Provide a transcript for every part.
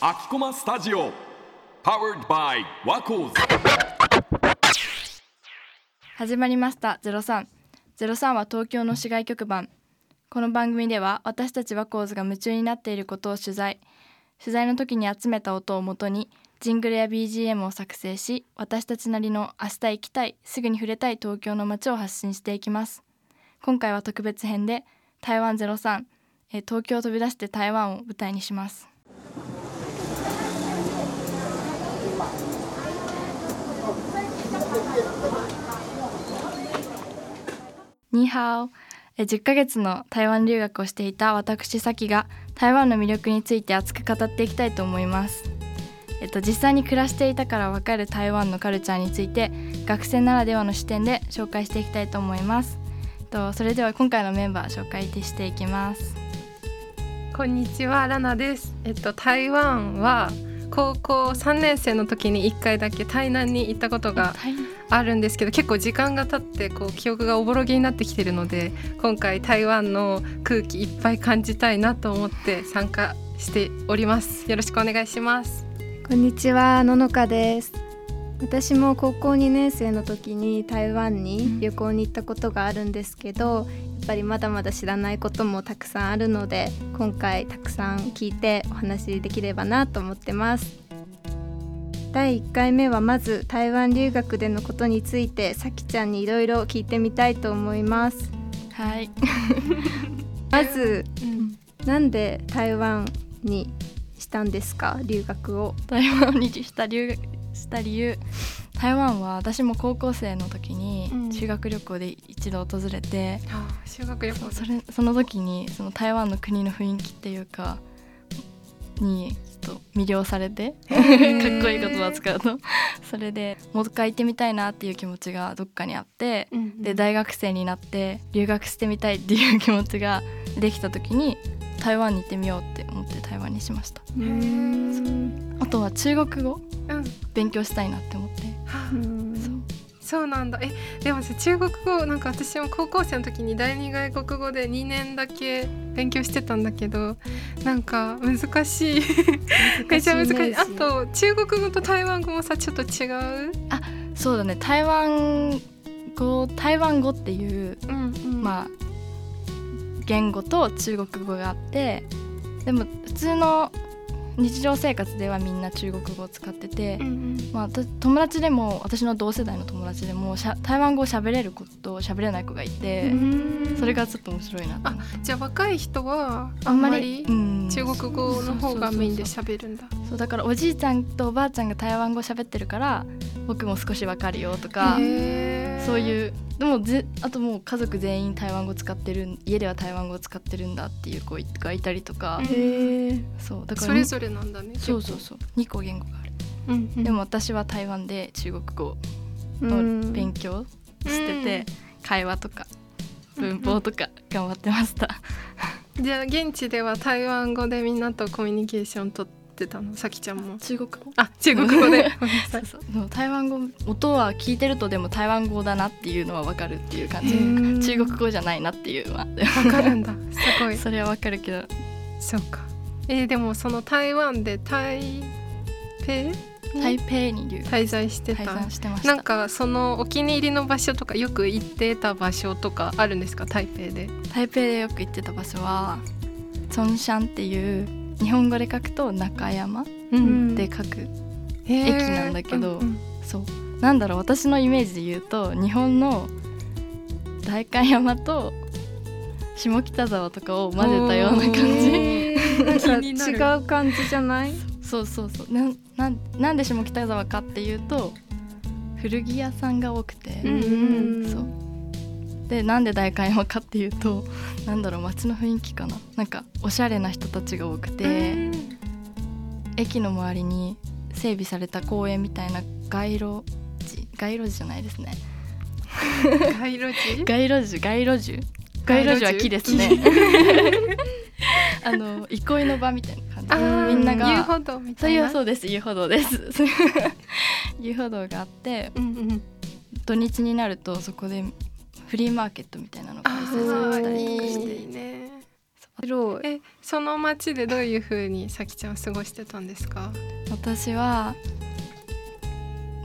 秋駒スタジオ Powered by ワコー始まりました03 03は東京の市外局番。この番組では私たちワコーズが夢中になっていることを取材。取材の時に集めた音をもとにジングルや BGM を作成し私たちなりの明日行きたいすぐに触れたい東京の街を発信していきます。今回は特別編で台湾03えー東京を飛び出して台湾を舞台にしますニーハオえー10ヶ月の台湾留学をしていた私さきが台湾の魅力について熱く語っていきたいと思いますえっと、実際に暮らしていたからわかる台湾のカルチャーについて学生ならではの視点で紹介していきたいと思います。えっと、それでは今回のメンバー紹介していきます。こんにちはラナです。えっと台湾は高校3年生の時に1回だけ台南に行ったことがあるんですけど結構時間が経ってこう記憶がおぼろげになってきてるので今回台湾の空気いっぱい感じたいなと思って参加しております。よろしくお願いします。こんにちは、ののかです。私も高校2年生の時に台湾に旅行に行ったことがあるんですけど、ぱりまだまだ知らないこともたくさんあるので、今回たくさん聞いてお話しできればなと思ってます。第1回目はまず台湾留学でのことについてさきちゃんにいろいろ聞いてみたいと思います。はい。まずなんで台湾にしたんですか留学を？台湾にした留学した理由台湾は私も高校生の時にうん。修学旅行で一度訪れて、あ修学旅行。それその時にその台湾の国の雰囲気っていうかにちょっと魅了されてかっこいい言葉を使うとそれでもう一回行ってみたいなっていう気持ちがどっかにあってうんで大学生になって留学してみたいっていう気持ちができた時に台湾に行ってみようって思って台湾にしました。あとは中国語うん。勉強したいなって思ってそうなんだ。えでもさ中国語なんか私も高校生の時に第二外国語で2年だけ勉強してたんだけどなんか難しい。めちゃ難しい。あと中国語と台湾語もさちょっと違う？そうだね。台湾語台湾語っていううんうん。まあ言語と中国語があってでも普通の日常生活ではみんな中国語を使ってて、うんうん。まあ、た友達でも私の同世代の友達でも台湾語を喋れる子と喋れない子がいて、うん。それがちょっと面白いなとあじゃあ若い人はあんまりうん。中国語の方がメインで喋るんだ。そうだからおじいちゃんとおばあちゃんが台湾語喋ってるから僕も少しわかるよとか。へーそういうでもぜあともう家族全員台湾語使ってる家では台湾語使ってるんだっていう子がいたりとか。そうだからそれぞれなんだねそうそうそう2個言語がある、うん。うんでも私は台湾で中国語うのん。勉強してて、会話とか文法とか頑張ってました、じゃあ現地では台湾語でみんなとコミュニケーション取ってたのさきちゃんも。中国語？あ中国語で。台湾語音は聞いてるとでも台湾語だなっていうのは分かるっていう感じ。中国語じゃないなっていうのは。わかるんだ。すごい。それは分かるけど。そうか。えーでもその台湾で台北台北に留。滞在して滞た在してました。なんかそのお気に入りの場所とかよく行ってた場所とかあるんですか？台北で。台北でよく行ってた場所はチョンシャンっていう日本語で書くと中山ううんで書く、駅駅なんだけどそう。なんだろう私のイメージで言うと日本の代官山と下北沢とかを混ぜたような感じ。なんか違う感じじゃない？そうそうそう。なんなんなんで下北沢かっていうと古着屋さんが多くて、うんうん。そうでなんで代官山かっていうとなんだろう街の雰囲気かな。なんかおしゃれな人たちが多くて、駅の周りに整備された公園みたいな街路樹街路樹じゃないですね。街路樹街路樹？街路樹？街路樹は木ですね。あの憩いの場みたいな感じ。みんなが遊歩道みたいうなそうです。遊歩道です。遊歩道があってうんうん。土日になるとそこでフリーマーケットみたいなのが開あ催されたりとかしーいいてねえその街でどういう風にさきちゃんは過ごしてたんですか？私は、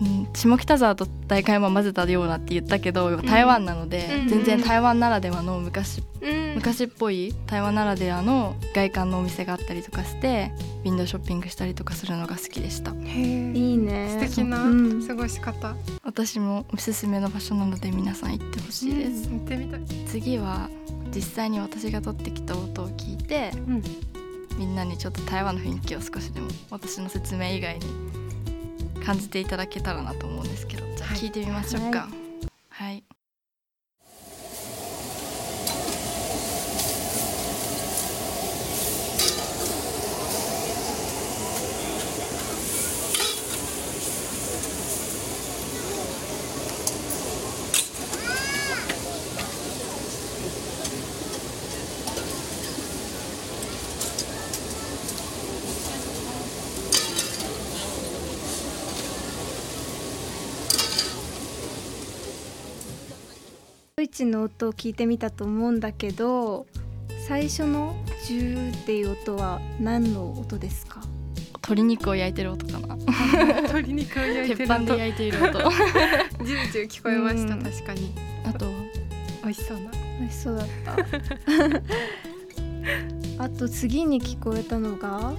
うん、下北沢と代官山混ぜたようなって言ったけど台湾なので、うん。全然台湾ならではの昔うん。昔っぽい台湾ならではの外観のお店があったりとかしてウィンドウショッピングしたりとかするのが好きでした。いいね。素敵なうん。過ごし方、私もおすすめの場所なので皆さん行ってほしいです、行ってみたい、次は実際に私が撮ってきた音を聞いてうん、みんなにちょっと台湾の雰囲気を少しでも私の説明以外に感じていただけたらなと思うんですけどじゃあはい。聞いてみましょうか。はい、ドイツの音を聞いてみたと思うんだけど最初のジューっていう音は何の音ですか？鶏肉を焼いてる音かな。鶏肉を焼いて鉄ると板で焼いている音。ジュージュー聞こえました、うん。確かに。あと美味しそうな。美味しそうだった。あと次に聞こえたのが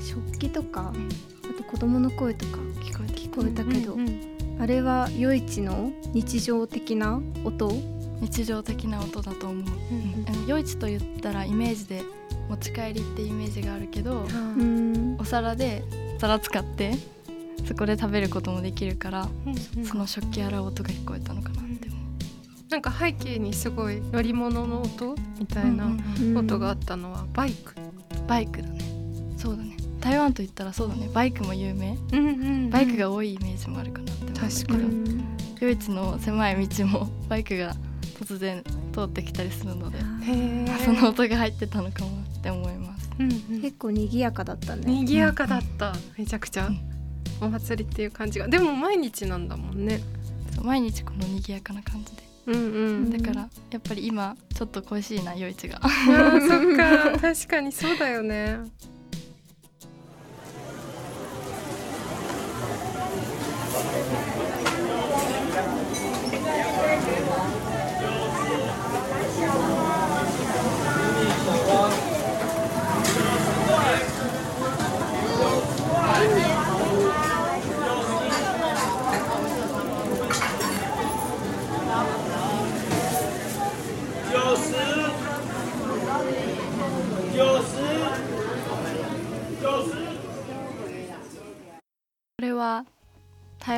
食器とかうん。あと子供の声とか聞こえて聞こえたけど、うんうんあれは夜市の日常的な音？日常的な音だと思う、うん。あの夜市と言ったらイメージで持ち帰りってイメージがあるけどうん。お皿で皿使ってそこで食べることもできるからうんうん。その食器洗う音が聞こえたのかなって思う。なんか背景にすごい乗り物の音みたいなうん音があったのはバイク、バイクだね。そうだね。台湾と言ったらそうだね。バイクも有名。うんうん。バイクが多いイメージもあるかな確かに。うん夜市の狭い道も バイクが突然通ってきたりするので その音が入ってたのかもって思います。うんうん。結構賑やかだったね。賑やかだった。めちゃくちゃうん。お祭りっていう感じが。でも毎日なんだもんね。毎日この賑やかな感じで。うんうん。だからやっぱり今ちょっと恋しいな夜市が。そっか。確かにそうだよね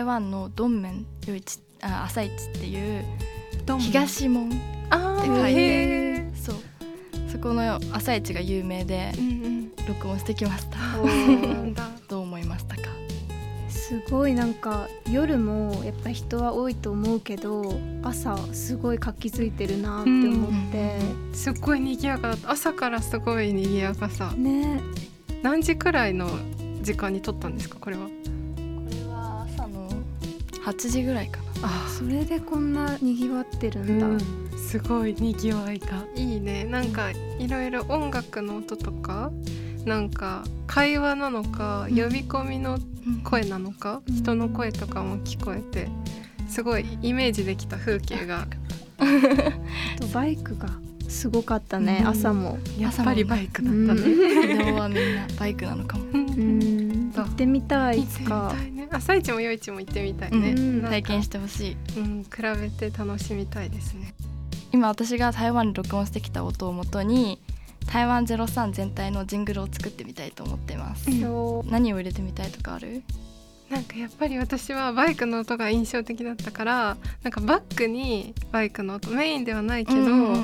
台湾のドンメン夜市あ朝市っていう東門って書いてそう。そこの朝市が有名でうんうん。録音してきました。どう思いましたか？すごいなんか夜もやっぱ人は多いと思うけど朝すごい活気づいてるなって思って、すっごい賑やかだった。朝からすごい賑やかさ。ね。何時くらいの時間に撮ったんですかこれは？8時ぐらいかな。あそれでこんなにぎわってるんだ、うん、すごいにぎわいがいいね。なんかいろいろ音楽の音とかなんか会話なのかうん。呼び込みの声なのか、うん。人の声とかも聞こえてすごいイメージできた風景が。あとバイクが すごかったね、うん。朝も。やっぱりバイクだったね。移動はみんなバイクなのかも。うん。う。ん行ってみたいいつか朝市も夜市も行ってみたいね、体験してほしい。うん、比べて楽しみたいですね。今私が台湾で録音してきた音をもとに台湾03全体のジングルを作ってみたいと思ってます、うん。そ何を入れてみたいとかある？なんかやっぱり私はバイクの音が印象的だったからなんかバックにバイクの音メインではないけど、うんうんうん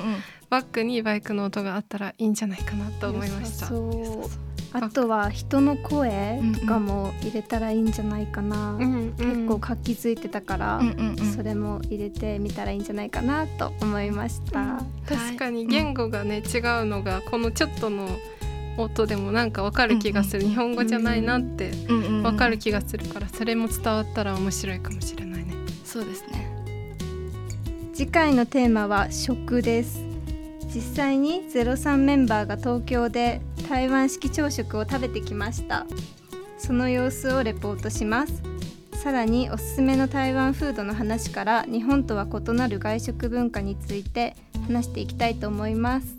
バックにバイクの音があったらいいんじゃないかなと思いました。そう。あとは人の声とかも入れたらいいんじゃないかな、うんうん。結構活気づいてたから、うんうんうん。それも入れてみたらいいんじゃないかなと思いました、確かにはい言語がね、違うのがこのちょっとの音でもなんかわかる気がする、日本語じゃないなってうんうんうん。わかる気がするからそれも伝わったら面白いかもしれないね。そうですね。次回のテーマは食です実際に03メンバーが東京で台湾式朝食を食べてきました。その様子をレポートします。さらにおすすめの台湾フードの話から日本とは異なる外食文化について話していきたいと思います。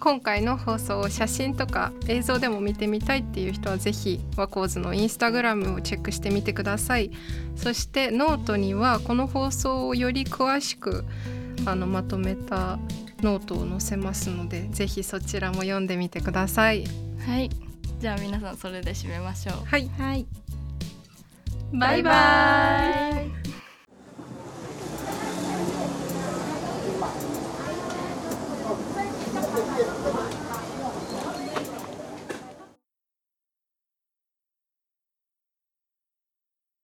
今回の放送を写真とか映像でも見てみたいっていう人はぜひワコーズのインスタグラムをチェックしてみてください。そしてノートにはこの放送をより詳しくあのまとめたノートを載せますのでぜひそちらも読んでみてください。はい。じゃあ皆さんそれで締めましょう。はい。はい。バイバイ。